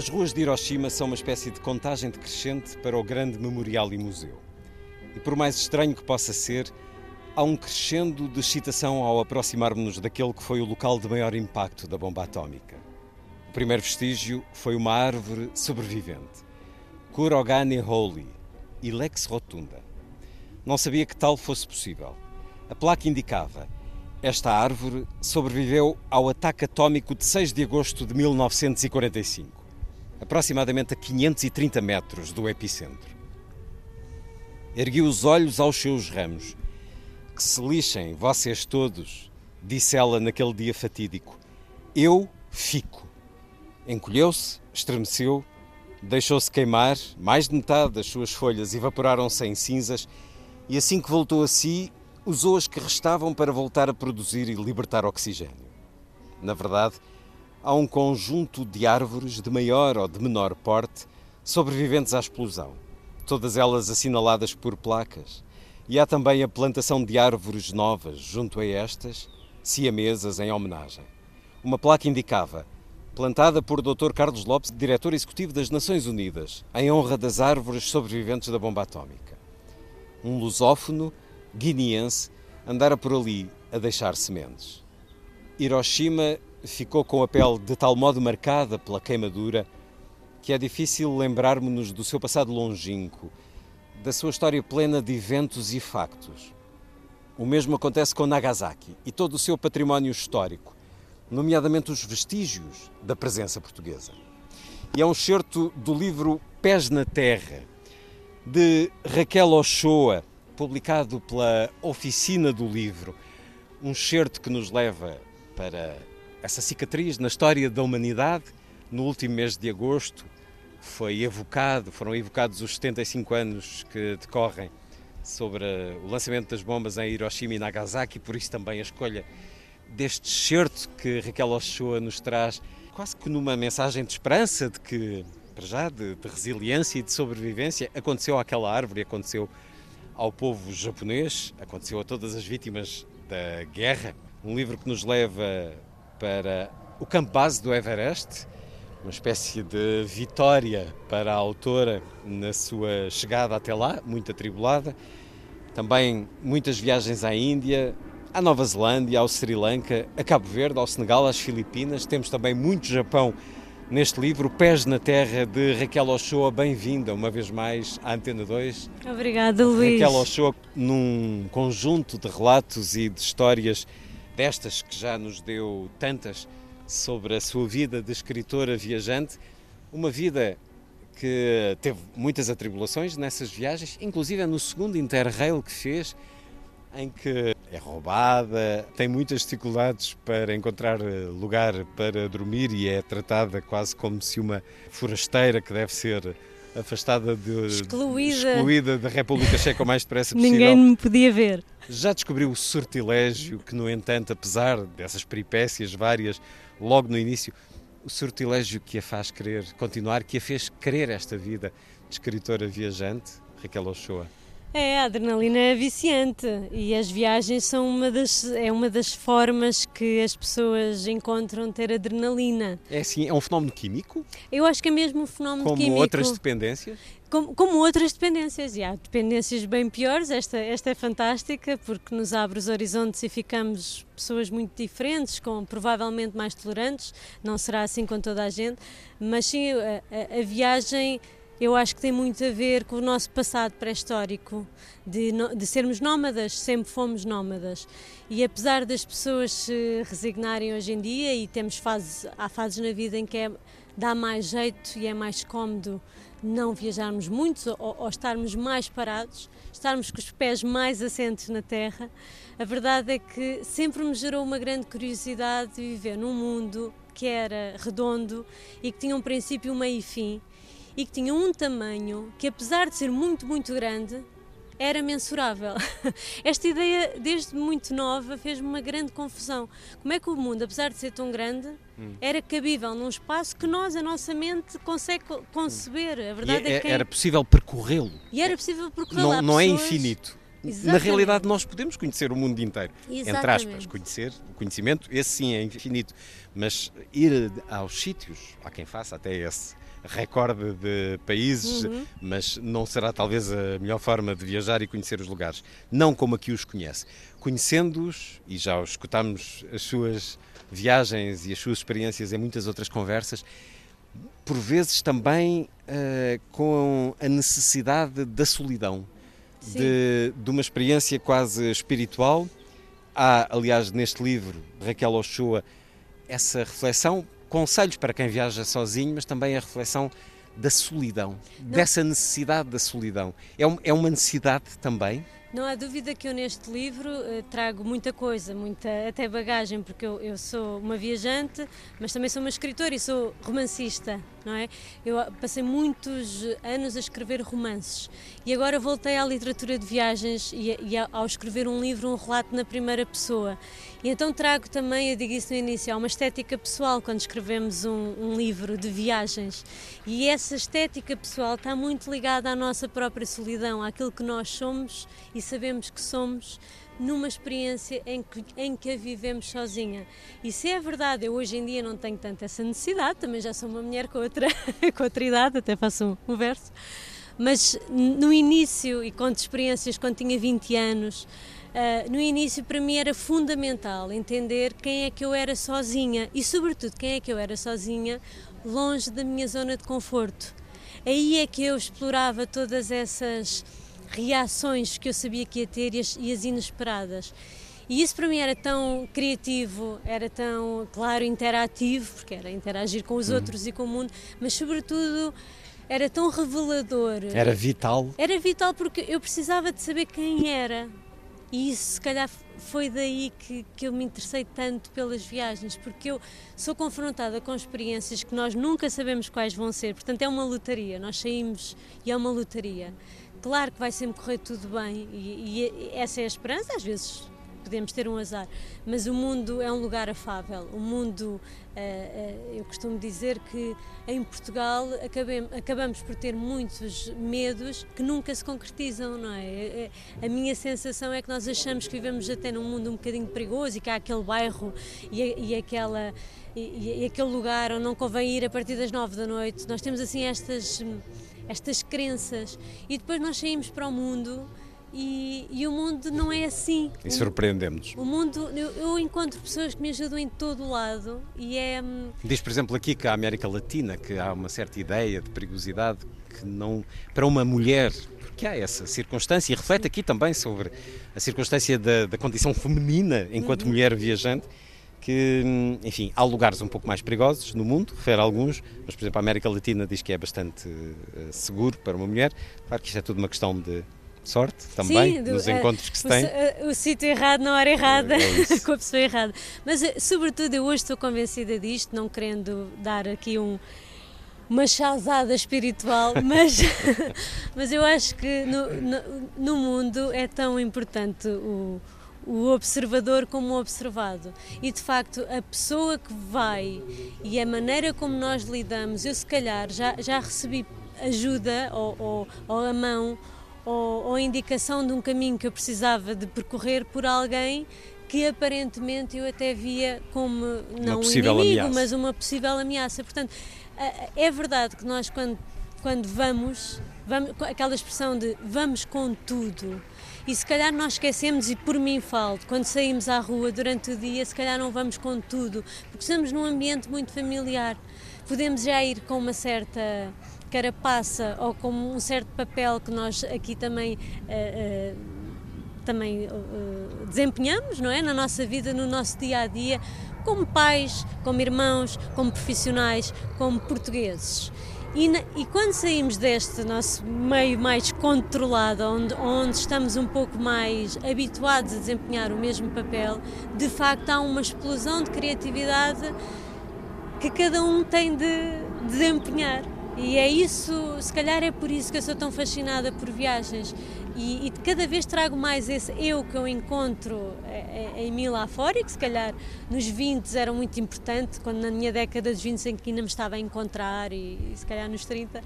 As ruas de Hiroshima são uma espécie de contagem decrescente para o grande memorial e museu. E por mais estranho que possa ser, há um crescendo de excitação ao aproximarmos-nos daquele que foi o local de maior impacto da bomba atómica. O primeiro vestígio foi uma árvore sobrevivente, Kurogane Holy, Ilex rotunda. Não sabia que tal fosse possível. A placa indicava: esta árvore sobreviveu ao ataque atómico de 6 de agosto de 1945, aproximadamente a 530 metros do epicentro. Ergui os olhos aos seus ramos que se lixem, vocês todos, disse ela naquele dia fatídico. Eu fico. Encolheu-se, estremeceu, deixou-se queimar, mais de metade das suas folhas evaporaram-se em cinzas e assim que voltou a si, usou as que restavam para voltar a produzir e libertar oxigênio. Na verdade, há um conjunto de árvores de maior ou de menor porte sobreviventes à explosão, todas elas assinaladas por placas e há também a plantação de árvores novas junto a estas, siamesas em homenagem. Uma placa indicava plantada por Dr. Carlos Lopes, diretor executivo das Nações Unidas, em honra das árvores sobreviventes da bomba atómica. Um lusófono guineense andara por ali a deixar sementes. Hiroshima ficou com a pele de tal modo marcada pela queimadura que é difícil lembrarmos-nos do seu passado longínquo da sua história plena de eventos e factos. O mesmo acontece com Nagasaki e todo o seu património histórico, nomeadamente os vestígios da presença portuguesa. E é um excerto do livro Pés na Terra, de Raquel Ochoa, publicado pela Oficina do Livro. Um excerto que nos leva para essa cicatriz na história da humanidade no último mês de agosto, foi evocado, foram evocados os 75 anos que decorrem sobre o lançamento das bombas em Hiroshima e Nagasaki, por isso também a escolha deste excerto que Raquel Ochoa nos traz, quase que numa mensagem de esperança, de que, para já, de, de resiliência e de sobrevivência, aconteceu àquela árvore, aconteceu ao povo japonês, aconteceu a todas as vítimas da guerra. Um livro que nos leva para o campo base do Everest, uma espécie de vitória para a autora na sua chegada até lá, muito atribulada. Também muitas viagens à Índia, à Nova Zelândia, ao Sri Lanka, a Cabo Verde, ao Senegal, às Filipinas. Temos também muito Japão neste livro, Pés na Terra, de Raquel Ochoa. Bem-vinda uma vez mais à Antena 2. Obrigada, Luís. Raquel Ochoa, num conjunto de relatos e de histórias destas que já nos deu tantas sobre a sua vida de escritora viajante, uma vida que teve muitas atribulações nessas viagens, inclusive no segundo Interrail que fez, em que é roubada, tem muitas dificuldades para encontrar eh, lugar para dormir e é tratada quase como se uma forasteira que deve ser afastada de excluída, excluída da República Checa o mais depressa possível. Ninguém me podia ver. Já descobriu o sortilégio que, no entanto, apesar dessas peripécias várias, logo no início, o sortilégio que a faz querer continuar, que a fez querer esta vida de escritora viajante, Raquel Ochoa? É, a adrenalina é viciante e as viagens são uma das, é uma das formas que as pessoas encontram ter adrenalina. É assim, é um fenómeno químico? Eu acho que é mesmo um fenómeno Como químico. Como outras dependências? Como, como, outras dependências, e há dependências bem piores, esta, esta é fantástica porque nos abre os horizontes e ficamos pessoas muito diferentes, com provavelmente mais tolerantes, não será assim com toda a gente, mas sim, a, a, a viagem eu acho que tem muito a ver com o nosso passado pré-histórico, de, de, sermos nómadas, sempre fomos nómadas. E apesar das pessoas se resignarem hoje em dia, e temos fases, há fases na vida em que é, dá mais jeito e é mais cómodo não viajarmos muito ou, ou estarmos mais parados, estarmos com os pés mais assentes na terra, a verdade é que sempre me gerou uma grande curiosidade de viver num mundo que era redondo e que tinha um princípio, meio e fim e que tinha um tamanho que, apesar de ser muito, muito grande, era mensurável. Esta ideia, desde muito nova, fez-me uma grande confusão. Como é que o mundo, apesar de ser tão grande, hum. era cabível num espaço que nós, a nossa mente, consegue conceber? A verdade e é, é que. Era possível percorrê-lo. E era possível percorrê-lo. Não, não é infinito. Exatamente. Na realidade, nós podemos conhecer o mundo inteiro. Exatamente. Entre aspas, conhecer, o conhecimento, esse sim é infinito. Mas ir aos sítios, há quem faça até esse recorde de países, uhum. mas não será talvez a melhor forma de viajar e conhecer os lugares. Não como aqui os conhece. Conhecendo-os, e já escutamos as suas viagens e as suas experiências em muitas outras conversas, por vezes também uh, com a necessidade da solidão, de, de, uma experiência quase espiritual. Há, aliás, neste livro, Raquel Ochoa, essa reflexão conselhos para quem viaja sozinho, mas também a reflexão da solidão, Não. dessa necessidade da solidão. É, um, é uma necessidade também? Não há dúvida que eu neste livro uh, trago muita coisa, muita até bagagem, porque eu, eu, sou uma viajante, mas também sou uma escritora e sou romancista, não é? Eu passei muitos anos a escrever romances e agora voltei à literatura de viagens e, e ao escrever um livro, um relato na primeira pessoa. E então trago também, eu digo isso no início, há uma estética pessoal quando escrevemos um, um livro de viagens. E essa estética pessoal está muito ligada à nossa própria solidão, àquilo que nós somos e sabemos que somos numa experiência em que, em que a vivemos sozinha. E se é verdade, eu hoje em dia não tenho tanto essa necessidade, também já sou uma mulher com outra, com outra idade, até faço um, um verso, mas no início e conto experiências quando tinha 20 anos, Uh, no início para mim era fundamental entender quem é que eu era sozinha e sobretudo quem é que eu era sozinha longe da minha zona de conforto. Aí é que eu explorava todas essas reações que eu sabia que ia ter e as, e as inesperadas. E isso para mim era tão criativo, era tão, claro, interativo, porque era interagir com os uhum. outros e com o mundo, mas sobretudo era tão revelador. Era vital. Era vital porque eu precisava de saber quem era, e isso, se calhar, foi daí que, que eu me interessei tanto pelas viagens, porque eu sou confrontada com experiências que nós nunca sabemos quais vão ser. Portanto, é uma lotaria. Nós saímos e é uma lotaria. Claro que vai sempre correr tudo bem, e, e essa é a esperança. Às vezes podemos ter um azar, mas o mundo é um lugar afável. O mundo, uh, uh, eu costumo dizer que em Portugal acabamos por ter muitos medos que nunca se concretizam, não é? Eh, a minha sensação é que nós achamos que vivemos até num mundo um bocadinho perigoso e que há aquele bairro e, e aquela. E, e aquele lugar onde não convém ir a partir das nove da noite. Nós temos assim estas, estas crenças e depois nós saímos para o mundo e, e, o mundo não é assim. E surpreendemos. O mundo, eu, eu, encontro pessoas que me ajudam em todo o lado e é. Hum, Diz, por exemplo, aqui que a América Latina, que há uma certa ideia de perigosidade que não. para uma mulher, porque há essa circunstância, e reflete aqui também sobre a circunstância da, da condição feminina enquanto uhum. mulher viajante que, enfim, há lugares um pouco mais perigosos no mundo, refere a alguns, mas, por exemplo, a América Latina diz que é bastante uh, seguro para uma mulher. Claro que isto é tudo uma questão de sorte também Sim, do, nos encontros que se tem. O, o sítio errado na hora errada, é, é com a pessoa errada. Mas, eh, sobretudo, eu hoje estou convencida disto, não querendo dar aqui um, uma chazada espiritual, mas, mas eu acho que no, no, no mundo é tão importante o o observador como o observado. E de facto, a pessoa que vai e a maneira como nós lidamos, eu se calhar já, já recebi ajuda ou, ou, ou a mão ou, ou indicação de um caminho que eu precisava de percorrer por alguém que aparentemente eu até via como não um inimigo, ameaça. mas uma possível ameaça. Portanto, é verdade que nós quando, quando vamos, vamos, aquela expressão de vamos com tudo, e se calhar nós esquecemos, e por mim falo, quando saímos à rua durante o dia, se calhar não vamos com tudo, porque estamos num ambiente muito familiar. Podemos já ir com uma certa carapaça ou como um certo papel que nós aqui também. Uh, uh, também uh, desempenhamos não é na nossa vida no nosso dia a dia como pais como irmãos como profissionais como portugueses e, na, e, quando saímos deste nosso meio mais controlado, onde, onde estamos um pouco mais habituados a desempenhar o mesmo papel, de facto há uma explosão de criatividade que cada um tem de desempenhar. E é isso, se calhar é por isso que eu sou tão fascinada por viagens e, e cada vez trago mais esse eu que eu encontro eh, eh, em mim lá fora e que se calhar nos 20 era muito importante, quando na minha década dos 20 em que ainda me estava a encontrar e, e se calhar nos 30. Uh,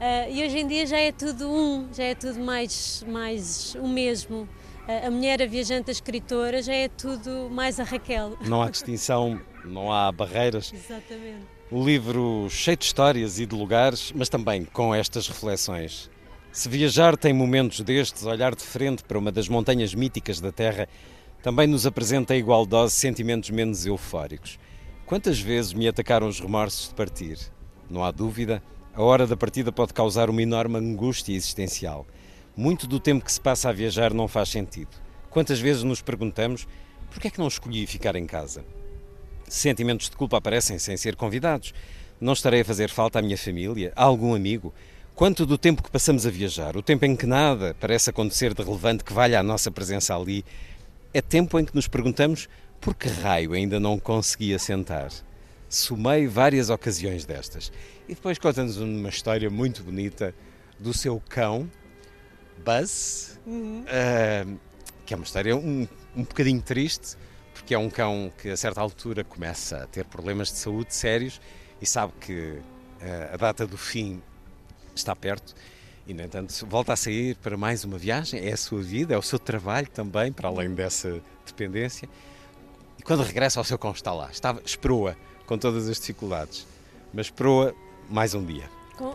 eh, e hoje em dia já é tudo um, já é tudo mais, mais o mesmo. Uh, a mulher, a viajante, a escritora, já é tudo mais a Raquel. Não há distinção, não há barreiras. Exatamente. O livro cheio de histórias e de lugares, mas também com estas reflexões. Se viajar tem momentos destes, olhar de frente para uma das montanhas míticas da Terra também nos apresenta a igual dose sentimentos menos eufóricos. Quantas vezes me atacaram os remorsos de partir? Não há dúvida, a hora da partida pode causar uma enorme angústia existencial. Muito do tempo que se passa a viajar não faz sentido. Quantas vezes nos perguntamos por que é que não escolhi ficar em casa? Sentimentos de culpa aparecem sem ser convidados. Não estarei a fazer falta à minha família, a algum amigo? Quanto do tempo que passamos a viajar, o tempo em que nada parece acontecer de relevante que valha a nossa presença ali, é tempo em que nos perguntamos por que raio ainda não consegui assentar. Sumei várias ocasiões destas. E depois conta-nos uma história muito bonita do seu cão, Buzz, uhum. uh, que é uma história um, um bocadinho triste, porque é um cão que a certa altura começa a ter problemas de saúde sérios e sabe que uh, a data do fim está perto e, no entanto, volta a sair para mais uma viagem. É a sua vida, é o seu trabalho também, para além dessa dependência. E quando regressa ao seu cão, está lá. Estava, esperou-a com todas as dificuldades, mas esperou-a mais um dia.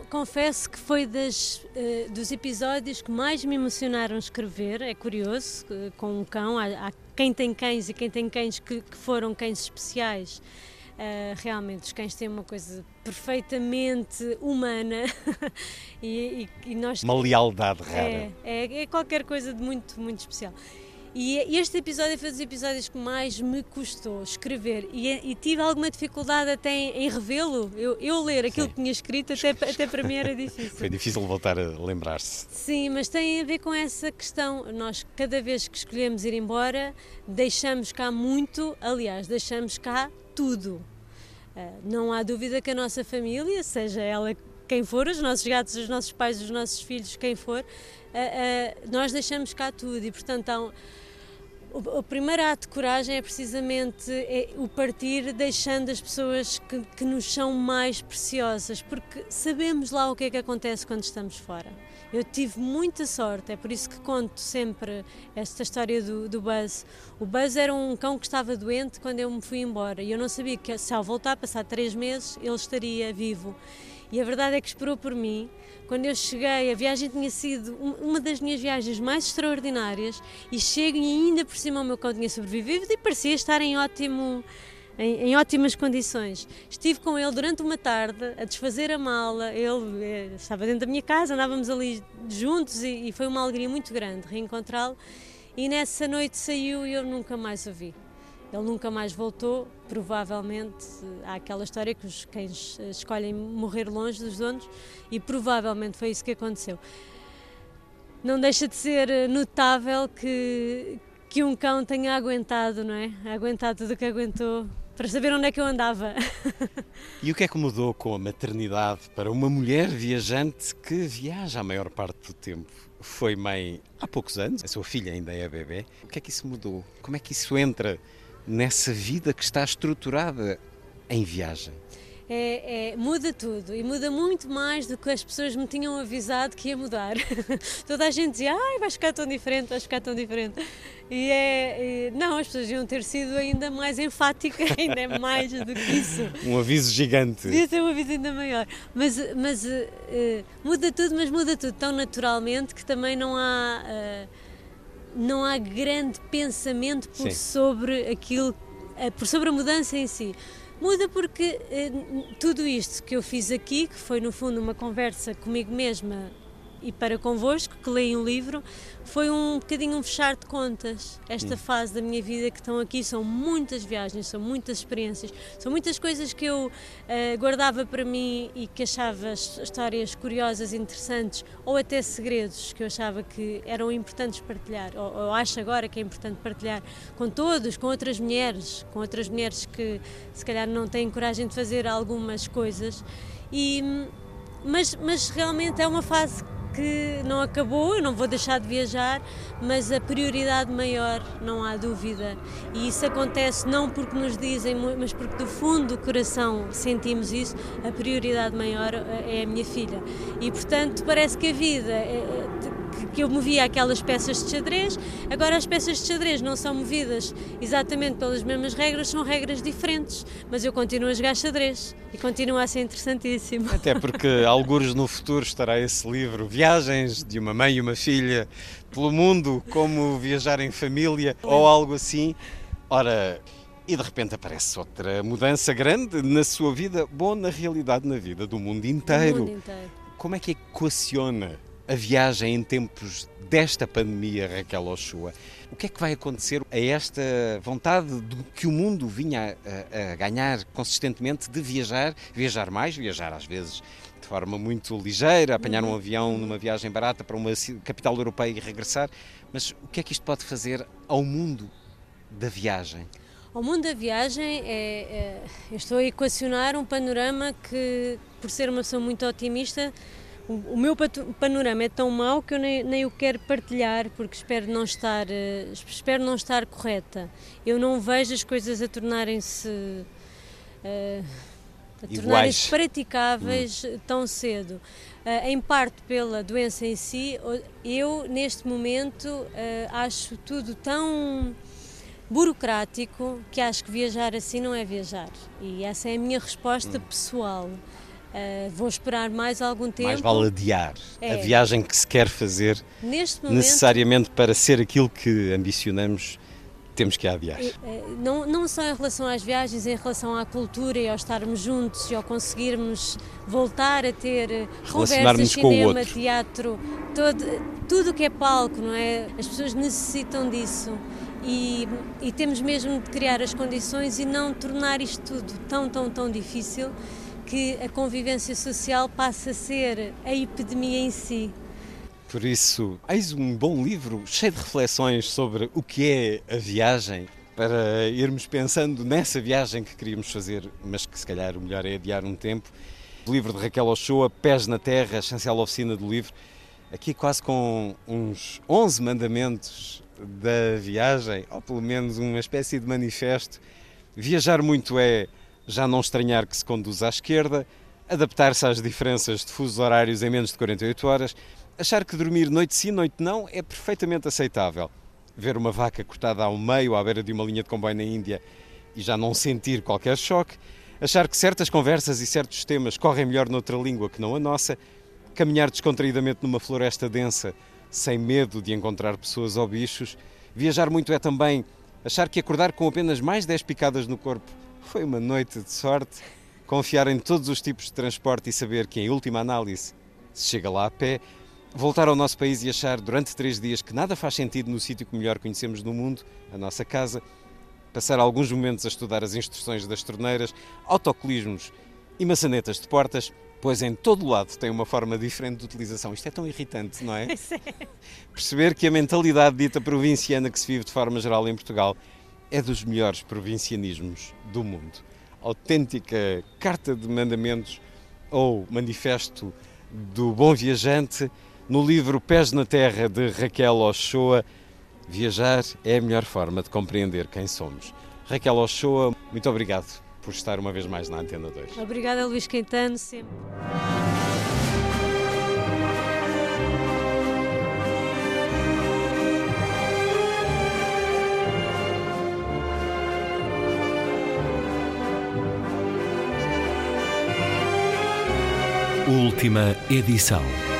Confesso que foi das, uh, dos episódios que mais me emocionaram escrever. É curioso, uh, com um cão. Há, há, quem tem cães e quem tem cães que, que foram cães especiais. Uh, realmente, os cães têm uma coisa perfeitamente humana e, e, e, nós. Uma lealdade rara. É, é, é qualquer coisa de muito, muito especial. E este episódio foi um dos episódios que mais me custou escrever e, e tive alguma dificuldade até em, em revê-lo. Eu, eu, ler aquilo Sim. que tinha escrito, até, até para mim era difícil. foi difícil voltar a lembrar-se. Sim, mas tem a ver com essa questão. Nós, cada vez que escolhemos ir embora, deixamos cá muito, aliás, deixamos cá tudo. Uh, não há dúvida que a nossa família, seja ela quem for, os nossos gatos, os nossos pais, os nossos filhos, quem for, uh, uh, nós deixamos cá tudo e, portanto, há um, o, o primeiro ato de coragem é precisamente é o partir deixando as pessoas que, que nos são mais preciosas, porque sabemos lá o que é que acontece quando estamos fora. Eu tive muita sorte, é por isso que conto sempre esta história do, do Buzz. O Buzz era um cão que estava doente quando eu me fui embora e eu não sabia que se ao voltar, passar três meses, ele estaria vivo. E a verdade é que esperou por mim. Quando eu cheguei, a viagem tinha sido uma das minhas viagens mais extraordinárias e chego e ainda por cima o meu cão tinha sobrevivido e parecia estar em ótimo em, em, ótimas condições. Estive com ele durante uma tarde a desfazer a mala. Ele eh, estava dentro da minha casa, andávamos ali juntos e, e foi uma alegria muito grande reencontrá-lo. E nessa noite saiu e eu nunca mais o vi. Ele nunca mais voltou, provavelmente há aquela história que os cães eh, escolhem morrer longe dos donos e provavelmente foi isso que aconteceu. Não deixa de ser eh, notável que, que um cão tenha aguentado, não é? Aguentado tudo o que aguentou para saber onde é que eu andava. E o que é que mudou com a maternidade para uma mulher viajante que viaja a maior parte do tempo? Foi mãe há poucos anos, a sua filha ainda é bebê. O que é que isso mudou? Como é que isso entra nessa vida que está estruturada em viagem? É, é, muda tudo e muda muito mais do que as pessoas me tinham avisado que ia mudar. Toda a gente dizia, ai, vais ficar tão diferente, vais ficar tão diferente. E é, não, as pessoas iam ter sido ainda mais enfáticas, ainda mais do que isso. Um aviso gigante. Devia ser um aviso ainda maior. Mas, mas uh, muda tudo, mas muda tudo tão naturalmente que também não há. Uh, não há grande pensamento por sobre aquilo, eh, por sobre a mudança em si. Muda porque eh, tudo isto que eu fiz aqui, que foi no fundo uma conversa comigo mesma e para convosco, que leem o livro, foi um bocadinho um fechar de contas. Esta hum. fase da minha vida que estão aqui são muitas viagens, são muitas experiências, são muitas coisas que eu uh, guardava para mim e que achava histórias curiosas, interessantes ou até segredos que eu achava que eram importantes partilhar, ou, ou acho agora que é importante partilhar com todos, com outras mulheres, com outras mulheres que se calhar não têm coragem de fazer algumas coisas. E, mas, mas realmente é uma fase que não acabou, eu não vou deixar de viajar, mas a prioridade maior, não há dúvida. E isso acontece não porque nos dizem, mas porque do fundo do coração sentimos isso, a prioridade maior eh, é a minha filha. E portanto parece que a vida é, que eu movia aquelas peças de xadrez, agora as peças de xadrez não são movidas exatamente pelas mesmas regras, são regras diferentes, mas eu continuo a jogar xadrez e continua a ser interessantíssimo. Até porque, alguns no futuro, estará esse livro, Viagens de uma Mãe e uma Filha pelo Mundo, como viajar em família ou algo assim. Ora, e de repente aparece outra mudança grande na sua vida, bom, na realidade, na vida do mundo inteiro. mundo inteiro. Como é que equaciona a viagem em tempos desta pandemia, Raquel Oshua? O que é que vai acontecer a esta vontade de que o mundo vinha a, a ganhar consistentemente de viajar, viajar mais, viajar às vezes de forma muito ligeira, apanhar um avião numa viagem barata para uma capital europeia e regressar, mas o que é que isto pode fazer ao mundo da viagem? Ao mundo da viagem, é, é, eu estou a equacionar um panorama que, por ser uma pessoa muito otimista, o, meu panorama é tão mau que eu nem, nem o quero partilhar porque espero não estar uh, espero não estar correta. Eu não vejo as coisas a tornarem-se uh, a tornarem-se praticáveis hum. tão cedo. Uh, em parte pela doença em si eu neste momento acho tudo tão burocrático que acho que viajar assim não é viajar. E essa é a minha resposta hum. pessoal Uh, vou esperar mais algum tempo. Mais vale adiar é. a viagem que se quer fazer, momento, necessariamente para ser aquilo que ambicionamos, temos que adiar. É, não, não só em relação às viagens, em relação à cultura e ao estarmos juntos e ao conseguirmos voltar a ter conversas, cinema, teatro, todo, tudo o que é palco, não é? As pessoas necessitam disso. E, e temos mesmo de criar as condições e não tornar isto tudo tão, tão, tão difícil que a convivência social passa a ser a epidemia em si. Por isso, eis um bom livro cheio de reflexões sobre o que é a viagem, para irmos pensando nessa viagem que queríamos fazer, mas que se calhar o melhor é adiar um tempo. O livro de Raquel Ochoa, Pés na Terra, chancela oficina do livro, aqui quase com uns 11 mandamentos da viagem, ou pelo menos uma espécie de manifesto. Viajar muito é já não estranhar que se conduz à esquerda, adaptar-se às diferenças de fusos horários em menos de 48 horas, achar que dormir noite sim, noite não é perfeitamente aceitável. Ver uma vaca cortada ao meio à beira de uma linha de comboio na Índia e já não sentir qualquer choque, achar que certas conversas e certos temas correm melhor noutra língua que não a nossa, caminhar descontraídamente numa floresta densa sem medo de encontrar pessoas ou bichos, viajar muito é também achar que acordar com apenas mais 10 picadas no corpo foi uma noite de sorte. Confiar em todos os tipos de transporte e saber que, em última análise, se chega lá a pé. Voltar ao nosso país e achar durante três dias que nada faz sentido no sítio que melhor conhecemos no mundo, a nossa casa. Passar alguns momentos a estudar as instruções das torneiras, autocolismos e maçanetas de portas, pois em todo lado tem uma forma diferente de utilização. Isto é tão irritante, não é? é? Perceber que a mentalidade dita provinciana que se vive de forma geral em Portugal é dos melhores provincianismos do mundo. Autêntica carta de mandamentos ou manifesto do bom viajante no livro Pés na Terra de Raquel Ochoa. Viajar é a melhor forma de compreender quem somos. Raquel Ochoa, muito obrigado por estar uma vez mais na Antena 2. Obrigada, Luís Quintano, sempre. Última edição.